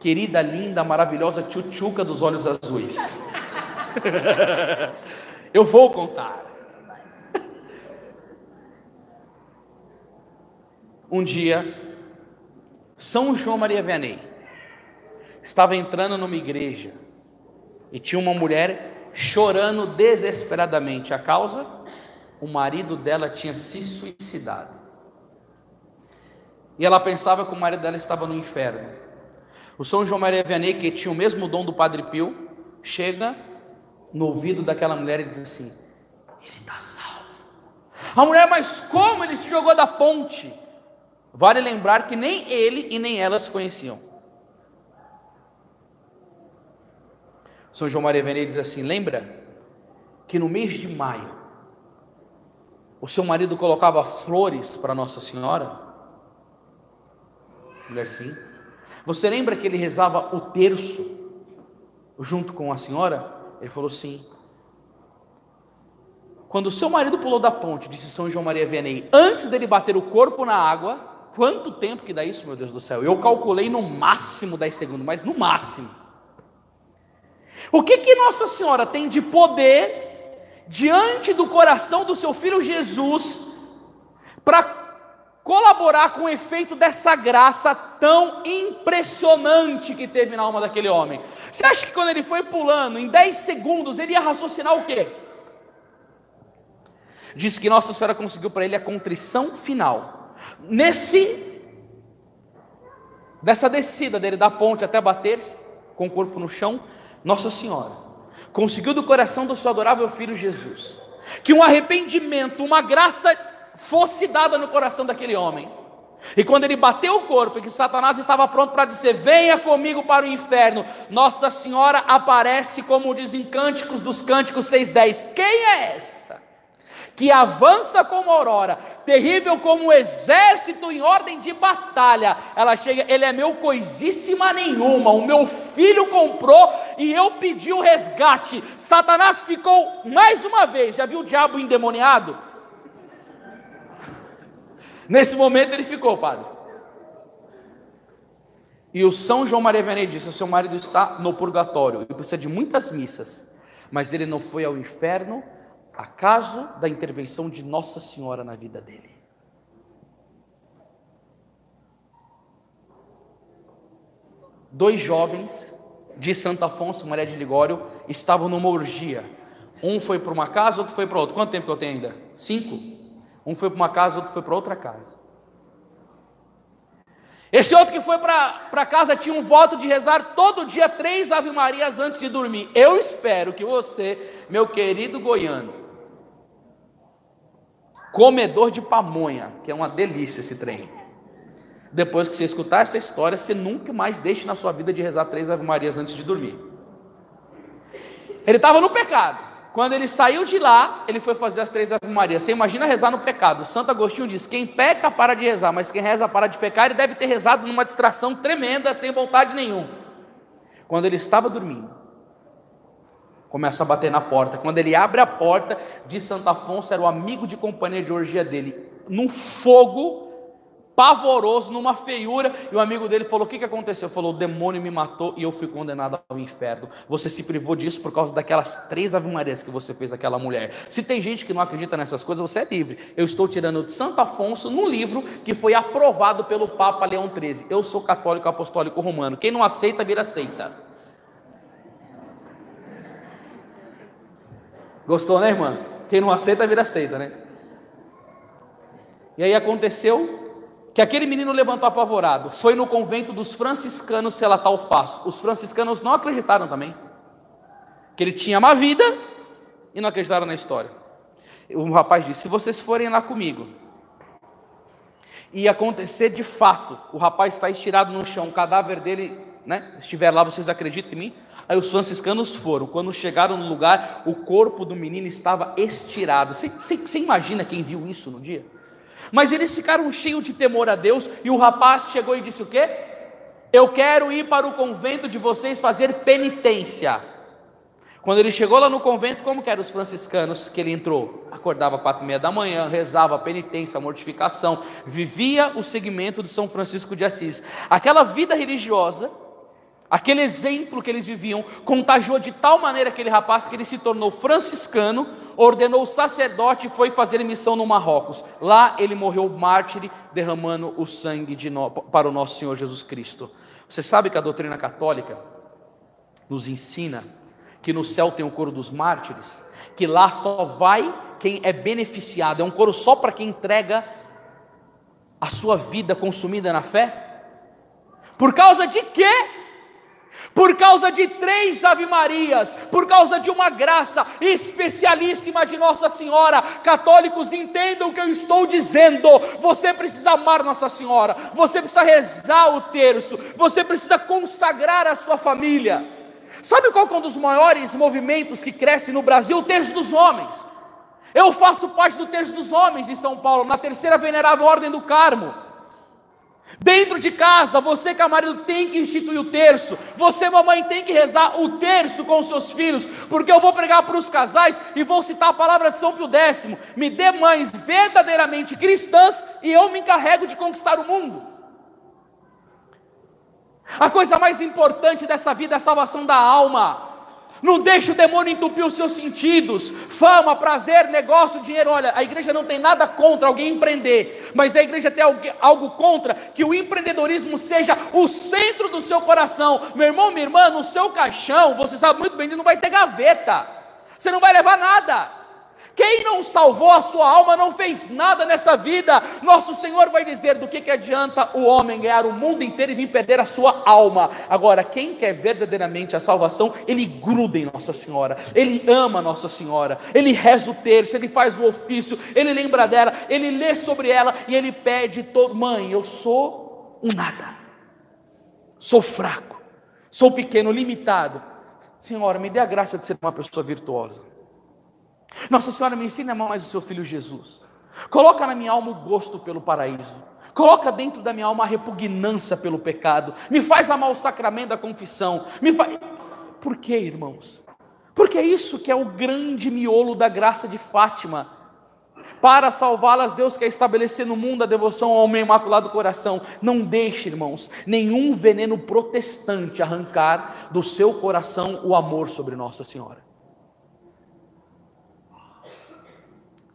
Speaker 1: querida, linda, maravilhosa tchutchuca dos olhos azuis, [LAUGHS] eu vou contar. Um dia, São João Maria Vianney estava entrando numa igreja e tinha uma mulher chorando desesperadamente. A causa? O marido dela tinha se suicidado. E ela pensava que o marido dela estava no inferno. O São João Maria Vianney, que tinha o mesmo dom do Padre Pio, chega no ouvido daquela mulher e diz assim: Ele está salvo. A mulher, mas como ele se jogou da ponte? Vale lembrar que nem ele e nem ela se conheciam. São João Maria Vianney diz assim: lembra que no mês de maio o seu marido colocava flores para Nossa Senhora? Mulher, sim. Você lembra que ele rezava o terço junto com a senhora? Ele falou sim. Quando o seu marido pulou da ponte, disse São João Maria Vianney, antes dele bater o corpo na água, Quanto tempo que dá isso, meu Deus do céu? Eu calculei no máximo 10 segundos, mas no máximo. O que que Nossa Senhora tem de poder diante do coração do seu filho Jesus para colaborar com o efeito dessa graça tão impressionante que teve na alma daquele homem? Você acha que quando ele foi pulando, em 10 segundos, ele ia raciocinar o quê? Diz que Nossa Senhora conseguiu para ele a contrição final Nesse dessa descida dele da ponte até bater-se com o corpo no chão, Nossa Senhora conseguiu do coração do seu adorável filho Jesus que um arrependimento, uma graça fosse dada no coração daquele homem. E quando ele bateu o corpo e que Satanás estava pronto para dizer: Venha comigo para o inferno, Nossa Senhora aparece, como dizem Cânticos dos Cânticos 6,10: Quem é esta? Que avança como aurora, terrível como um exército em ordem de batalha. Ela chega, ele é meu coisíssima nenhuma, o meu filho comprou e eu pedi o resgate. Satanás ficou mais uma vez, já viu o diabo endemoniado? [LAUGHS] Nesse momento ele ficou, padre. E o São João Maria Vianney disse: o seu marido está no purgatório e precisa de muitas missas, mas ele não foi ao inferno acaso da intervenção de Nossa Senhora na vida dele. Dois jovens de Santo Afonso Maria de Ligório estavam numa orgia. Um foi para uma casa, outro foi para outra. Quanto tempo que eu tenho ainda? Cinco? Um foi para uma casa, outro foi para outra casa. Esse outro que foi para casa tinha um voto de rezar todo dia três Ave Marias antes de dormir. Eu espero que você, meu querido goiano, comedor de pamonha, que é uma delícia esse trem. Depois que você escutar essa história, você nunca mais deixe na sua vida de rezar três Ave Marias antes de dormir. Ele estava no pecado. Quando ele saiu de lá, ele foi fazer as três Ave Marias. Você imagina rezar no pecado. Santo Agostinho diz: quem peca para de rezar, mas quem reza para de pecar, ele deve ter rezado numa distração tremenda, sem vontade nenhuma. Quando ele estava dormindo, começa a bater na porta. Quando ele abre a porta de Santo Afonso, era o amigo de companhia de orgia dele, num fogo pavoroso, numa feiura, e o amigo dele falou: O que, que aconteceu? Falou: O demônio me matou e eu fui condenado ao inferno. Você se privou disso por causa daquelas três ave-marias que você fez àquela mulher. Se tem gente que não acredita nessas coisas, você é livre. Eu estou tirando de Santo Afonso num livro que foi aprovado pelo Papa Leão XIII. Eu sou católico apostólico romano. Quem não aceita, vira aceita. Gostou, né, irmã? Quem não aceita, vira aceita, né? E aí aconteceu que aquele menino levantou apavorado, foi no convento dos franciscanos relatar o faço. Os franciscanos não acreditaram também, que ele tinha uma vida e não acreditaram na história. O rapaz disse: Se vocês forem lá comigo, e acontecer de fato, o rapaz está estirado no chão, o cadáver dele né, estiver lá, vocês acreditam em mim? Aí os franciscanos foram. Quando chegaram no lugar, o corpo do menino estava estirado. Você, imagina quem viu isso no dia? Mas eles ficaram cheios de temor a Deus e o rapaz chegou e disse o quê? Eu quero ir para o convento de vocês fazer penitência. Quando ele chegou lá no convento, como que eram os franciscanos que ele entrou? Acordava quatro e meia da manhã, rezava a penitência, a mortificação, vivia o segmento de São Francisco de Assis. Aquela vida religiosa Aquele exemplo que eles viviam contagiou de tal maneira aquele rapaz que ele se tornou franciscano, ordenou sacerdote e foi fazer missão no Marrocos. Lá ele morreu mártir, derramando o sangue de no... para o nosso Senhor Jesus Cristo. Você sabe que a doutrina católica nos ensina que no céu tem o coro dos mártires, que lá só vai quem é beneficiado, é um coro só para quem entrega a sua vida consumida na fé? Por causa de quê? Por causa de três Ave-Marias, por causa de uma graça especialíssima de Nossa Senhora. Católicos, entendam o que eu estou dizendo. Você precisa amar Nossa Senhora, você precisa rezar o terço, você precisa consagrar a sua família. Sabe qual é um dos maiores movimentos que cresce no Brasil? O terço dos homens. Eu faço parte do terço dos homens em São Paulo, na terceira venerável ordem do Carmo. Dentro de casa, você que é marido tem que instituir o terço. Você, mamãe, tem que rezar o terço com os seus filhos, porque eu vou pregar para os casais e vou citar a palavra de São Pio X. Me dê mães verdadeiramente cristãs e eu me encarrego de conquistar o mundo. A coisa mais importante dessa vida é a salvação da alma. Não deixe o demônio entupir os seus sentidos. Fama, prazer, negócio, dinheiro. Olha, a igreja não tem nada contra alguém empreender, mas a igreja tem algo contra que o empreendedorismo seja o centro do seu coração. Meu irmão, minha irmã, no seu caixão, você sabe muito bem, não vai ter gaveta. Você não vai levar nada. Quem não salvou a sua alma não fez nada nessa vida. Nosso Senhor vai dizer: do que, que adianta o homem ganhar o mundo inteiro e vir perder a sua alma? Agora, quem quer verdadeiramente a salvação, ele gruda em Nossa Senhora, ele ama Nossa Senhora, ele reza o terço, ele faz o ofício, ele lembra dela, ele lê sobre ela e ele pede todo: mãe, eu sou um nada, sou fraco, sou pequeno, limitado. Senhora, me dê a graça de ser uma pessoa virtuosa. Nossa Senhora me ensina a amar mais o seu filho Jesus. Coloca na minha alma o gosto pelo paraíso. Coloca dentro da minha alma a repugnância pelo pecado. Me faz amar o sacramento da confissão. Me faz... Por quê, irmãos? Porque é isso que é o grande miolo da graça de Fátima. Para salvá-las, Deus quer estabelecer no mundo a devoção ao homem imaculado coração. Não deixe, irmãos, nenhum veneno protestante arrancar do seu coração o amor sobre Nossa Senhora.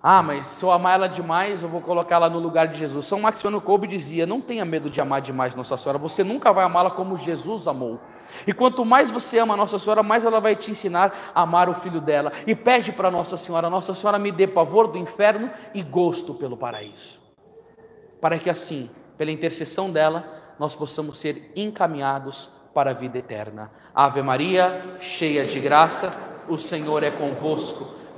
Speaker 1: Ah, mas se eu amar ela demais, eu vou colocar ela no lugar de Jesus. São Maximiano Kolbe dizia: Não tenha medo de amar demais Nossa Senhora, você nunca vai amá-la como Jesus amou. E quanto mais você ama Nossa Senhora, mais ela vai te ensinar a amar o filho dela. E pede para Nossa Senhora: Nossa Senhora me dê pavor do inferno e gosto pelo paraíso. Para que assim, pela intercessão dela, nós possamos ser encaminhados para a vida eterna. Ave Maria, cheia de graça, o Senhor é convosco.